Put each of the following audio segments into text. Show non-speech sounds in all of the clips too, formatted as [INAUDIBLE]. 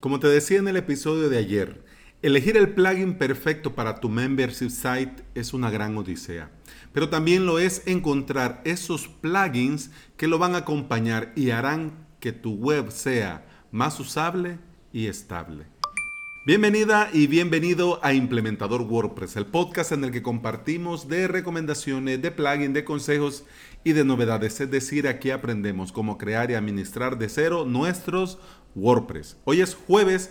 Como te decía en el episodio de ayer, elegir el plugin perfecto para tu membership site es una gran odisea. Pero también lo es encontrar esos plugins que lo van a acompañar y harán que tu web sea más usable y estable. Bienvenida y bienvenido a Implementador WordPress, el podcast en el que compartimos de recomendaciones, de plugins, de consejos y de novedades. Es decir, aquí aprendemos cómo crear y administrar de cero nuestros WordPress. Hoy es jueves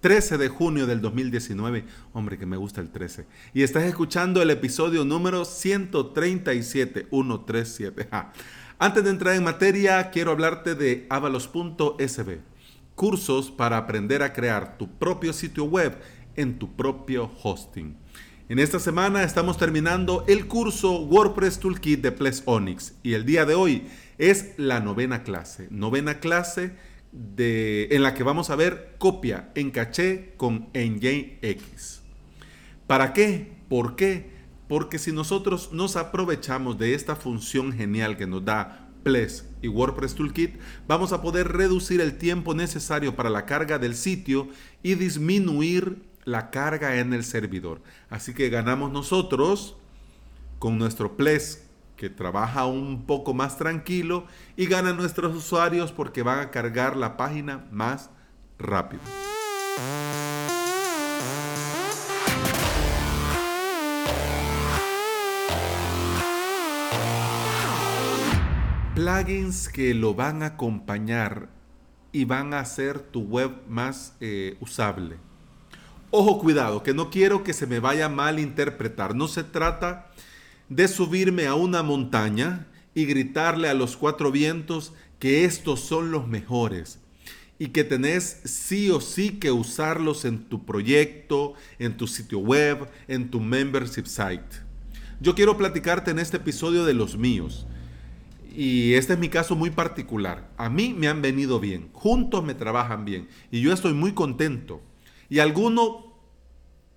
13 de junio del 2019. Hombre, que me gusta el 13. Y estás escuchando el episodio número 137, 137. Antes de entrar en materia, quiero hablarte de avalos.sb. Cursos para aprender a crear tu propio sitio web en tu propio hosting. En esta semana estamos terminando el curso WordPress Toolkit de Ples Onyx y el día de hoy es la novena clase. Novena clase en la que vamos a ver copia en caché con NJX. ¿Para qué? ¿Por qué? Porque si nosotros nos aprovechamos de esta función genial que nos da Ples y WordPress Toolkit, vamos a poder reducir el tiempo necesario para la carga del sitio y disminuir la carga en el servidor. Así que ganamos nosotros con nuestro Ples que trabaja un poco más tranquilo y gana nuestros usuarios porque van a cargar la página más rápido. Plugins que lo van a acompañar y van a hacer tu web más eh, usable. Ojo, cuidado, que no quiero que se me vaya mal interpretar. No se trata de subirme a una montaña y gritarle a los cuatro vientos que estos son los mejores y que tenés sí o sí que usarlos en tu proyecto, en tu sitio web, en tu membership site. Yo quiero platicarte en este episodio de los míos. Y este es mi caso muy particular. A mí me han venido bien, juntos me trabajan bien y yo estoy muy contento. Y alguno,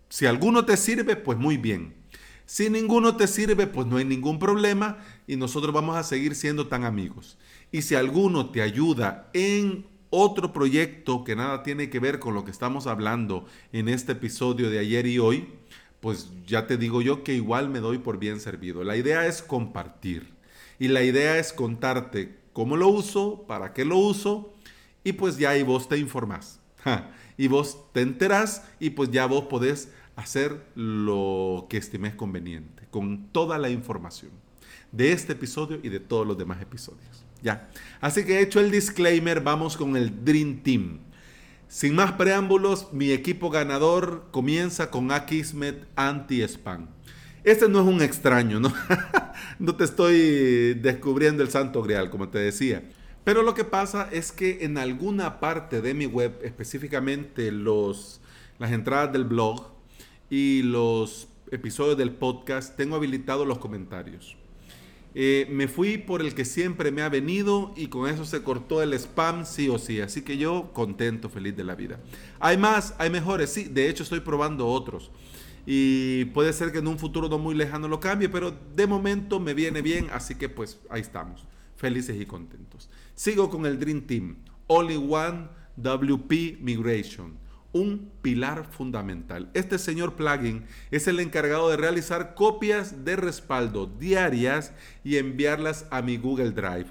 si alguno te sirve, pues muy bien. Si ninguno te sirve, pues no hay ningún problema y nosotros vamos a seguir siendo tan amigos. Y si alguno te ayuda en otro proyecto que nada tiene que ver con lo que estamos hablando en este episodio de ayer y hoy, pues ya te digo yo que igual me doy por bien servido. La idea es compartir y la idea es contarte cómo lo uso, para qué lo uso y pues ya ahí vos te informás. [LAUGHS] Y vos te enterás y pues ya vos podés hacer lo que estimes conveniente, con toda la información de este episodio y de todos los demás episodios. Ya. Así que hecho el disclaimer, vamos con el Dream Team. Sin más preámbulos, mi equipo ganador comienza con Akismet Anti-Spam. Este no es un extraño, ¿no? [LAUGHS] no te estoy descubriendo el santo grial, como te decía. Pero lo que pasa es que en alguna parte de mi web, específicamente los, las entradas del blog, y los episodios del podcast, tengo habilitados los comentarios. Eh, me fui por el que siempre me ha venido y con eso se cortó el spam sí o sí. Así que yo contento, feliz de la vida. Hay más, hay mejores, sí. De hecho estoy probando otros. Y puede ser que en un futuro no muy lejano lo cambie, pero de momento me viene bien. Así que pues ahí estamos, felices y contentos. Sigo con el Dream Team. Only One WP Migration un pilar fundamental. Este señor plugin es el encargado de realizar copias de respaldo diarias y enviarlas a mi Google Drive.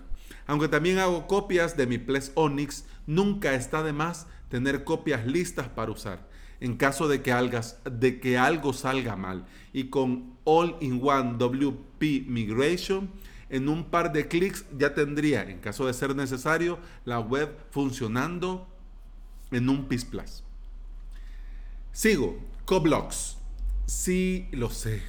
Aunque también hago copias de mi Ples Onyx, nunca está de más tener copias listas para usar en caso de que, algo salga mal. Y con All-in-One WP Migration, en un par de clics ya tendría, en caso de ser necesario, la web funcionando en un PIS Plus. Sigo, Coblox. Sí, lo sé.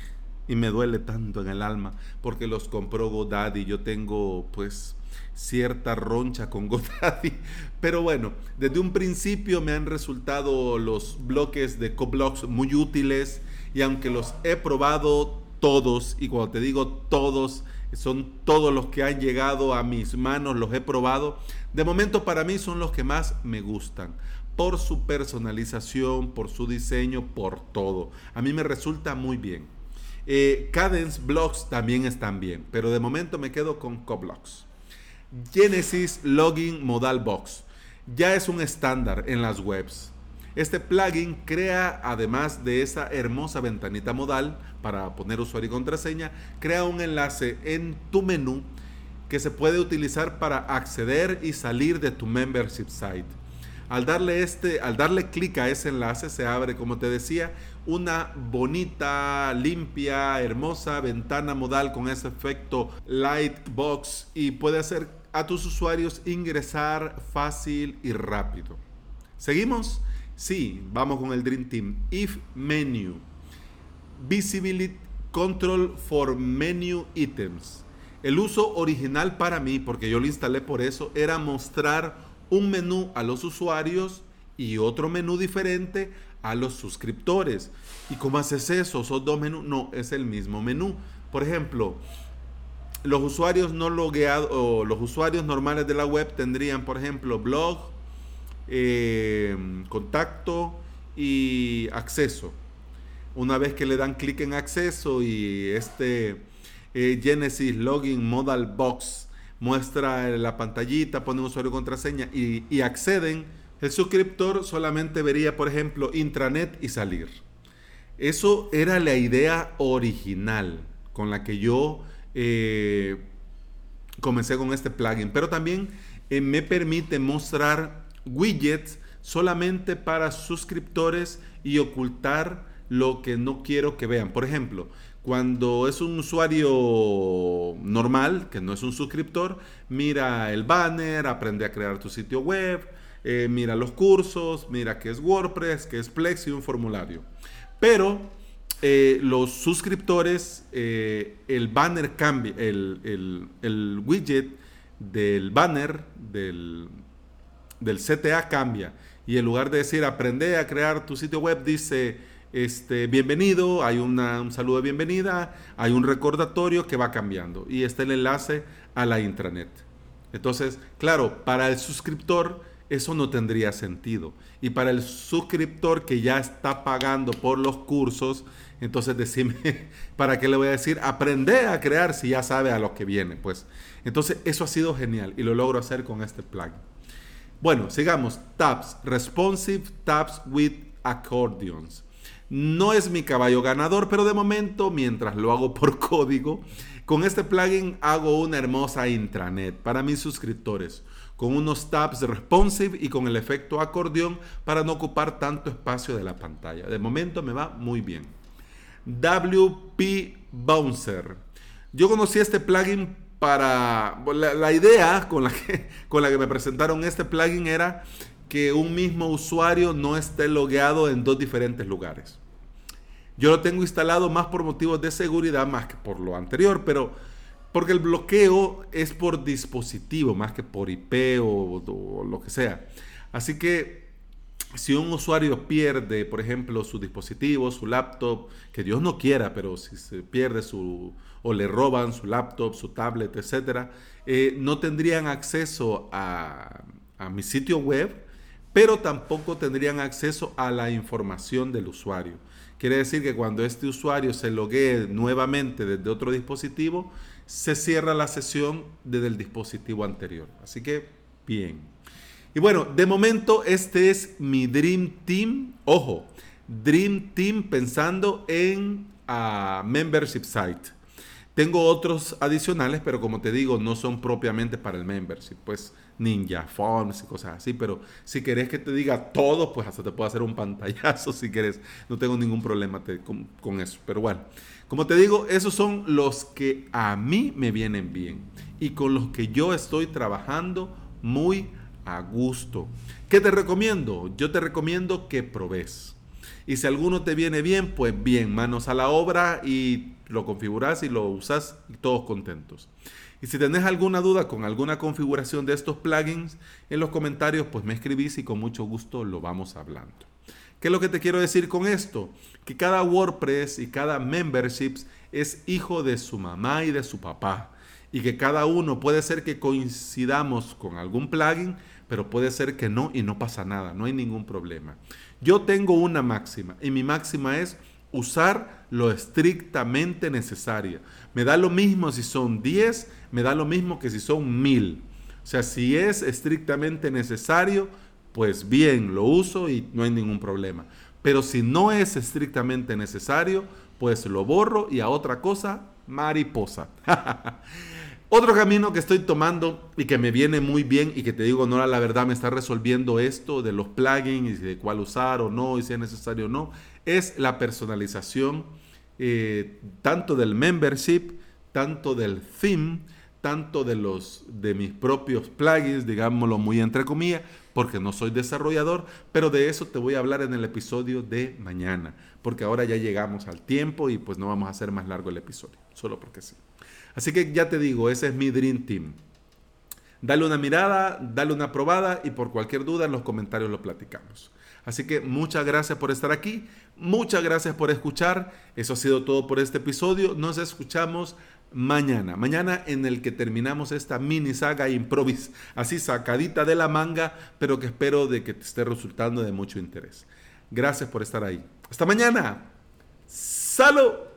Y me duele tanto en el alma porque los compró GoDaddy. Yo tengo pues cierta roncha con [LAUGHS] GoDaddy. Pero bueno, desde un principio me han resultado los bloques de Coblox muy útiles. Y aunque los he probado todos, y cuando te digo todos, son todos los que han llegado a mis manos, los he probado. De momento para mí son los que más me gustan por su personalización, por su diseño, por todo. A mí me resulta muy bien. Eh, Cadence Blocks también están bien, pero de momento me quedo con Coblox. Genesis Login Modal Box. ya es un estándar en las webs. Este plugin crea, además de esa hermosa ventanita modal para poner usuario y contraseña, crea un enlace en tu menú que se puede utilizar para acceder y salir de tu membership site. Al darle, este, darle clic a ese enlace se abre, como te decía, una bonita, limpia, hermosa ventana modal con ese efecto Lightbox y puede hacer a tus usuarios ingresar fácil y rápido. ¿Seguimos? Sí, vamos con el Dream Team. If Menu. Visibility Control for Menu Items. El uso original para mí, porque yo lo instalé por eso, era mostrar un menú a los usuarios y otro menú diferente a los suscriptores. ¿Y cómo haces eso? ¿Son dos menús? No, es el mismo menú. Por ejemplo, los usuarios no logueados o los usuarios normales de la web tendrían, por ejemplo, blog, eh, contacto y acceso. Una vez que le dan clic en acceso y este eh, Genesis Login Modal Box muestra la pantallita, pone usuario y contraseña y, y acceden, el suscriptor solamente vería, por ejemplo, intranet y salir. Eso era la idea original con la que yo eh, comencé con este plugin, pero también eh, me permite mostrar widgets solamente para suscriptores y ocultar lo que no quiero que vean. Por ejemplo, cuando es un usuario normal, que no es un suscriptor, mira el banner, aprende a crear tu sitio web, eh, mira los cursos, mira qué es WordPress, qué es Plex y un formulario. Pero eh, los suscriptores, eh, el banner cambia, el, widget del banner del, del, CTA cambia. Y en lugar de decir aprende a crear tu sitio web, dice este, bienvenido, hay un saludo de bienvenida, hay un recordatorio que va cambiando. Y está el enlace a la intranet. Entonces, claro, para el suscriptor eso no tendría sentido. Y para el suscriptor que ya está pagando por los cursos, entonces decime, [LAUGHS] ¿para qué le voy a decir? Aprende a crear si ya sabe a lo que viene. Pues entonces eso ha sido genial y lo logro hacer con este plugin. Bueno, sigamos. Tabs, responsive tabs with accordions. No es mi caballo ganador, pero de momento, mientras lo hago por [LAUGHS] código, con este plugin hago una hermosa intranet para mis suscriptores, con unos tabs responsive y con el efecto acordeón para no ocupar tanto espacio de la pantalla. De momento me va muy bien. WP Bouncer. Yo conocí este plugin para... La, idea [LAUGHS] con la, que, me presentaron este plugin era que un mismo usuario no esté logueado en dos diferentes lugares. Yo lo tengo instalado más por motivos de seguridad más que por lo anterior, pero porque el bloqueo es por dispositivo más que por IP o lo que sea. Así que si un usuario pierde, por ejemplo, su dispositivo, su laptop, que Dios no quiera, pero si se pierde su o le roban su laptop, su tablet, etcétera, eh, no tendrían acceso a, a mi sitio web, pero tampoco tendrían acceso a la información del usuario. Quiere decir que cuando este usuario se loguee nuevamente desde otro dispositivo, se cierra la sesión desde el dispositivo anterior. Así que, bien. Y bueno, de momento este es mi Dream Team. Ojo, Dream Team pensando en uh, Membership Site. Tengo otros adicionales, pero como te digo, no son propiamente para el membership. Pues Ninja Forms y cosas así. Pero si querés que te diga todo, pues hasta te puedo hacer un pantallazo [LAUGHS] si querés. No tengo ningún problema con, con eso. Pero bueno, como te digo, esos son los que a mí me vienen bien. Y con los que yo estoy trabajando muy a gusto. ¿Qué te recomiendo? Yo te recomiendo que probes. Y si alguno te viene bien, pues bien, manos a la obra y lo configuras y lo usas y todos contentos. Y si tenés alguna duda con alguna configuración de estos plugins, en los comentarios pues me escribís y con mucho gusto lo vamos hablando. ¿Qué es lo que te quiero decir con esto? Que cada WordPress y cada memberships es hijo de su mamá y de su papá. Y que cada uno puede ser que coincidamos con algún plugin, pero puede ser que no y no pasa nada, no hay ningún problema. Yo tengo una máxima y mi máxima es usar lo estrictamente necesario. Me da lo mismo si son 10, me da lo mismo que si son 1000. O sea, si es estrictamente necesario, pues bien, lo uso y no hay ningún problema. Pero si no es estrictamente necesario, pues lo borro y a otra cosa, mariposa. [LAUGHS] Otro camino que estoy tomando y que me viene muy bien y que te digo, no, la verdad me está resolviendo esto de los plugins y de cuál usar o no y si es necesario o no, es la personalización eh, tanto del membership, tanto del theme, tanto de los de mis propios plugins, digámoslo muy entre comillas, porque no soy desarrollador, pero de eso te voy a hablar en el episodio de mañana, porque ahora ya llegamos al tiempo y pues no vamos a hacer más largo el episodio, solo porque sí. Así que ya te digo, ese es mi Dream Team. Dale una mirada, dale una probada y por cualquier duda en los comentarios lo platicamos. Así que muchas gracias por estar aquí, muchas gracias por escuchar. Eso ha sido todo por este episodio. Nos escuchamos mañana. Mañana en el que terminamos esta mini saga improvis, así sacadita de la manga, pero que espero de que te esté resultando de mucho interés. Gracias por estar ahí. Hasta mañana. Salud.